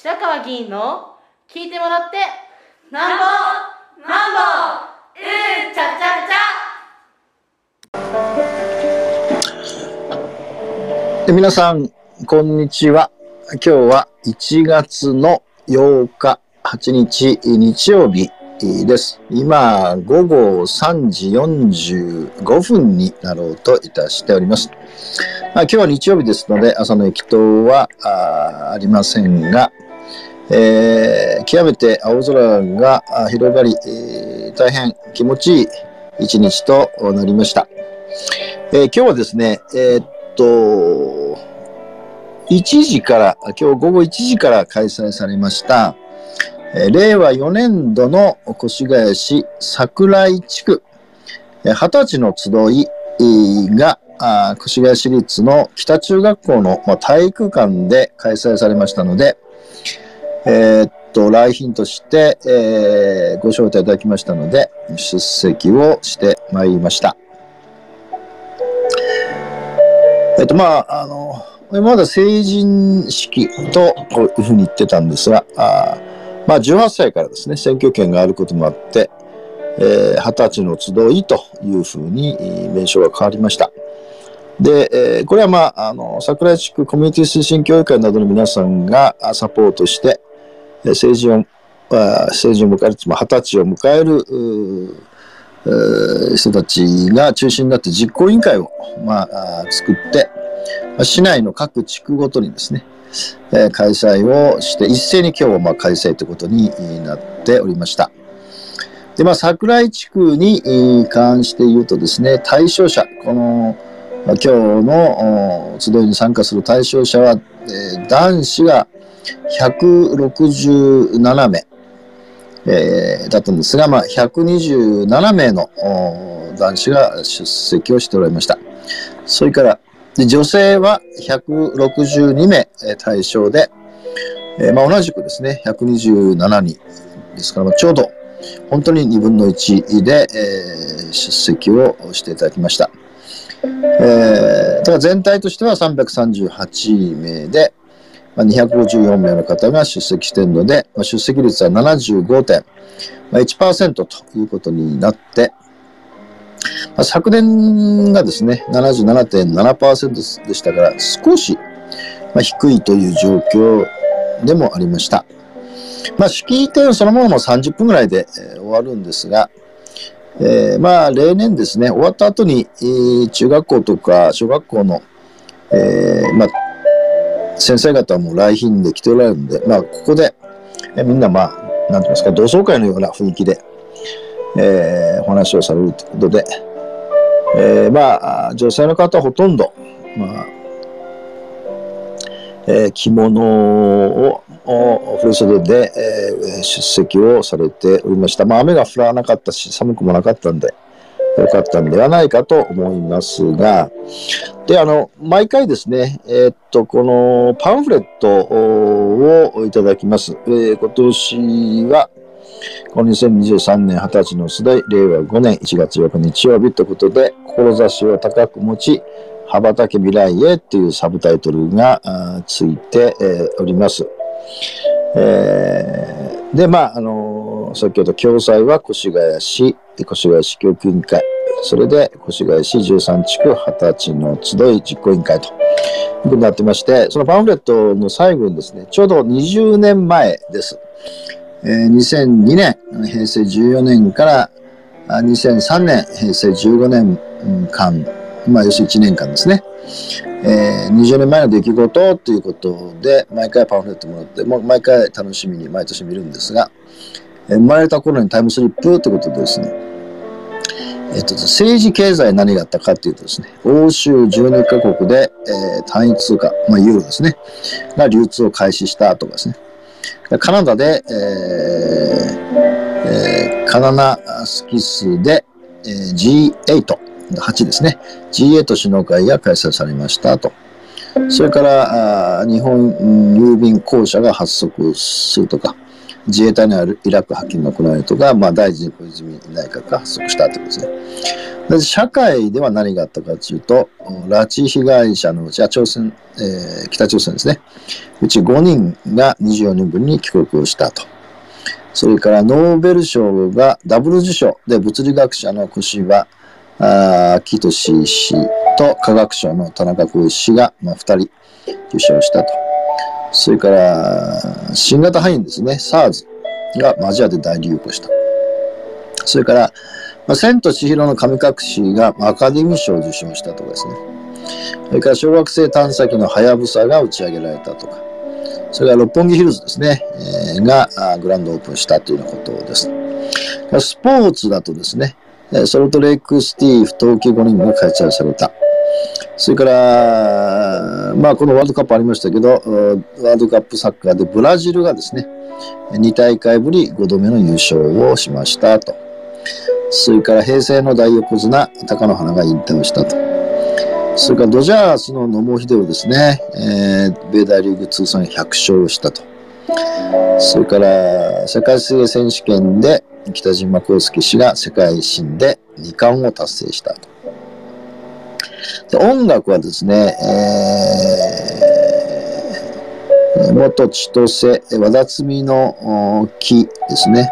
白川議員の聞いてもらってなんぼなんぼうんちゃちゃちゃ皆さんこんにちは今日は1月の8日8日日曜日です。今、午後3時45分になろうといたしております。まあ、今日は日曜日ですので、朝の駅頭はあありませんが、えー、極めて青空が広がり、えー、大変気持ちいい一日となりました。えー、今日はですね、えー、っと、1時から、今日午後1時から開催されました、令和4年度の越谷市桜井地区、二十歳の集いが、越谷市立の北中学校の体育館で開催されましたので、えー、っと、来賓として、えー、ご招待いただきましたので、出席をしてまいりました。えっと、まあ、あの、まだ成人式とこういうふうに言ってたんですが、あまあ、18歳からですね、選挙権があることもあって、えー、20歳の集いというふうに名称が変わりました。で、えー、これはまあ、あの、桜井地区コミュニティ推進協議会などの皆さんがサポートして、政治を、政治を迎える、つまり20歳を迎える、人たちが中心になって実行委員会を、まあ、作って、市内の各地区ごとにですね、え開催をして、一斉に今日はま開催ということになっておりました。で、まあ、桜井地区に関して言うとですね、対象者、この、今日の集いに参加する対象者は、え男子が167名、えー、だったんですが、まあ、127名の男子が出席をしておられました。それから、女性は162名対象で、えー、まあ、同じくですね、127人ですから、ちょうど本当に2分の1で、えー、出席をしていただきました。えー、ただ全体としては338名で、まあ、254名の方が出席しているので、まあ、出席率は75.1%ということになって、まあ、昨年がですね、77.7%でしたから、少し、まあ、低いという状況でもありました。まあ、式典そのものも30分ぐらいで、えー、終わるんですが、えー、まあ、例年ですね、終わった後に、えー、中学校とか小学校の、えー、まあ、先生方も来賓で来ておられるんで、まあ、ここで、えー、みんな、まあ、なんて言いますか、同窓会のような雰囲気で、えー、お話をされるということで、えー、まあ、女性の方ほとんど、まあ、えー、着物を振袖で、えー、出席をされておりました。まあ、雨が降らなかったし、寒くもなかったんで、よかったんではないかと思いますが、で、あの、毎回ですね、えー、っと、このパンフレットをいただきます。えー、今年は、この2023年20歳の世代、令和5年1月8日日曜日ということで、志を高く持ち、羽ばたけ未来へというサブタイトルがついて、えー、おります。えー、で、まあ、あのー、先ほど共催は越谷市、越谷市教育委員会、それで越谷市13地区20歳の集い実行委員会ということになってまして、そのパンフレットの最後にですね、ちょうど20年前です。えー、2002年、平成14年から2003年、平成15年間、まあ、要するに1年間ですね。えー、20年前の出来事ということで、毎回パンフレットもらって、もう毎回楽しみに毎年見るんですが、生まれた頃にタイムスリップということでですね、えっと、政治経済何があったかっていうとですね、欧州12カ国で、えー、単位通貨、まあ、ユーロですね、が流通を開始したとかですね、カナダで、えーえー、カナナスキスで、えー、G8、8ですね。G8 首脳会が開催されましたと。それから、日本郵便公社が発足するとか、自衛隊のイラク派遣が行われるとか、まあ、大臣小泉内閣が発足したということですね。社会では何があったかというと、拉致被害者のうち朝鮮、えー、北朝鮮ですね。うち5人が24年ぶりに帰国をしたと。それからノーベル賞がダブル受賞で物理学者の越場秋俊氏と科学者の田中浩一氏が、まあ、2人受賞したと。それから、新型肺炎ですね、SARS がアジアで大流行した。それから、まあ、千と千尋の神隠しがアカデミー賞を受賞したとかですね。それから小学生探査機のはやぶさが打ち上げられたとか。それから六本木ヒルズですね、えー、がグランドオープンしたというようなことです。スポーツだとですね、ソルトレイクシティー不冬季五輪が開催された。それから、まあ、このワールドカップありましたけど、ワールドカップサッカーでブラジルがですね、2大会ぶり5度目の優勝をしましたと。それから平成の大横綱、貴乃花が引退をしたと。それからドジャースの野茂英雄ですね、えー、米大リーグ通算100勝をしたと。それから世界水泳選手権で北島康介氏が世界新で2冠を達成したと。音楽はですね、えー、元ちとせ、ワダツミの木ですね、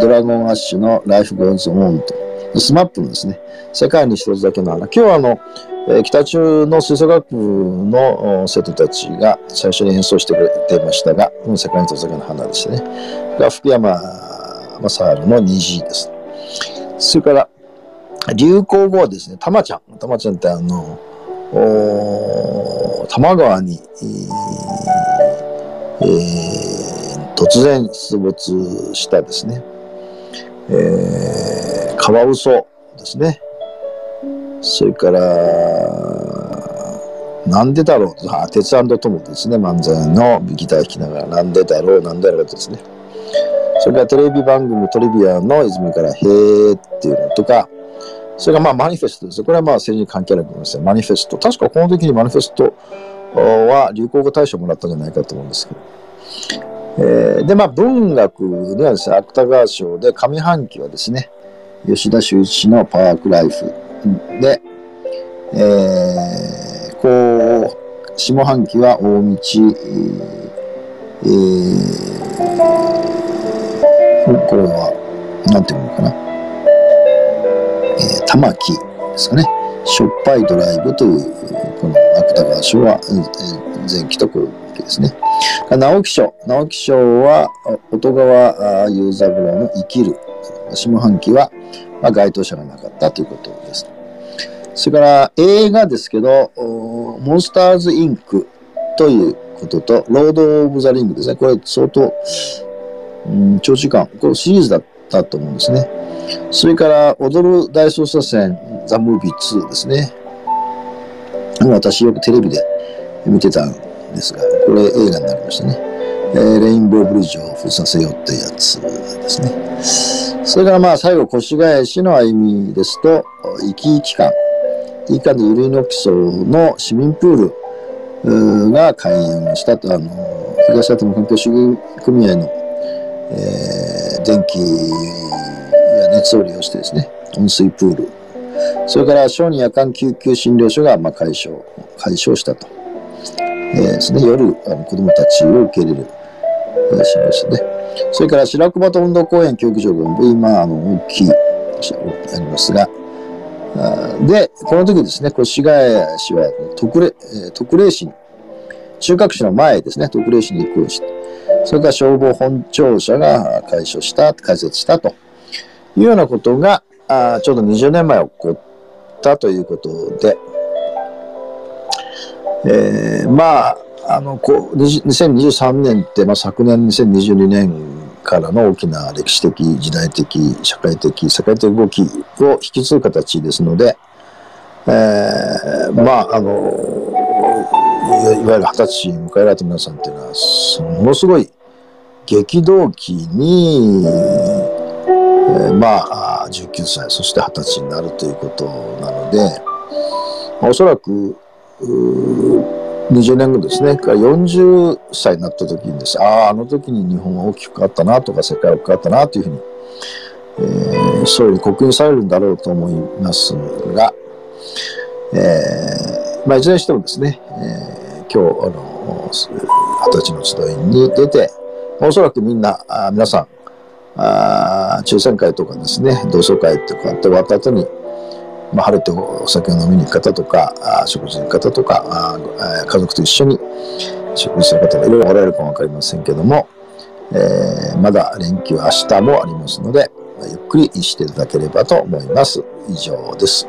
Dragon Ash の Life goes on と、 SMAP のですね、世界に一つだけの花。今日はあの、え北中の吹奏楽部の生徒たちが最初に演奏してくれてましたが、世界に一つだけの花ですね。が福山雅治の虹です。それから、流行語はですね、たまちゃん。たまちゃんってあの、お多摩川に、えー、突然出没したですね、えー、カワウソですね。それから、なんでだろうあ、鉄トモですね、漫才のギター弾きながら、なんでだろう、なんでだろうですね。それからテレビ番組トリビアの泉から、へーっていうのとか、それがまあマニフェストですこれはまあ政治に関係ないと思いますよ。マニフェスト。確かこの時にマニフェストは流行語大賞もらったんじゃないかと思うんですけど。えー、で、まあ文学にはですね、芥川賞で上半期はですね、吉田修一のパークライフで、えー、こう、下半期は大道、えー、これは、なんていうのかな。玉木ですかね。しょっぱいドライブという、この芥川賞は、前期と後期ですね。直木賞。直木賞は、音川雄三郎の生きる。下半期は、まあ、該当者がなかったということです。それから映画ですけど、モンスターズ・インクということと、ロード・オブ・ザ・リングですね。これ相当、うん、長時間、これシリーズだったと思うんですね。それから、踊る大捜査線ザ・ムービー2ですね。私よくテレビで見てたんですが、これ映画になりましたね。えー、レインボーブリッジを封鎖せよってやつですね。それからまあ最後、越谷市の歩みですと、生き生き館。以下のゆるの基礎の市民プールが開園したと、あの、東アトム環境主義組合の、えー、電気や熱を利用してですね、温水プール、それから小児夜間救急診療所がまあ解消、解消したと。えー、ですね、夜、あの子供たちを受け入れる、えー、診療所で。それから白熊と運動公園競技場が今、あの、大きい、ありますが、で、この時ですね、越谷市は特例、特例市に、中核市の前ですね、特例市に移行して、それから消防本庁舎が解消した、開設したというようなことが、あちょうど20年前起こったということで、えー、まあ、あの、こう、2023年って、まあ、昨年2022年からの大きな歴史的、時代的、社会的、世界的動きを引き継ぐ形ですので、えー、まあ、あの、いわゆる二十歳迎えられた皆さんっていうのは、ものすごい激動期に、えー、まあ、19歳、そして20歳になるということなので、おそらく、20年後ですね、から40歳になった時にですああ、あの時に日本は大きく変わったなとか、世界は大きく変わったなというふうに、えー、そういうに刻印されるんだろうと思いますが、えー、まあ、いずれにしてもですね、えー、今日、あの、二十歳の集いに出て、おそらくみんな、あ皆さん、あ抽選会とかですね、同窓会とかって終わった後に、まあ、晴れてお酒を飲みに行く方とか、あ食事に行く方とかあ、家族と一緒に食事する方がいろいろおられるかもわかりませんけども、えー、まだ連休明日もありますので、ゆっくりしていただければと思います。以上です。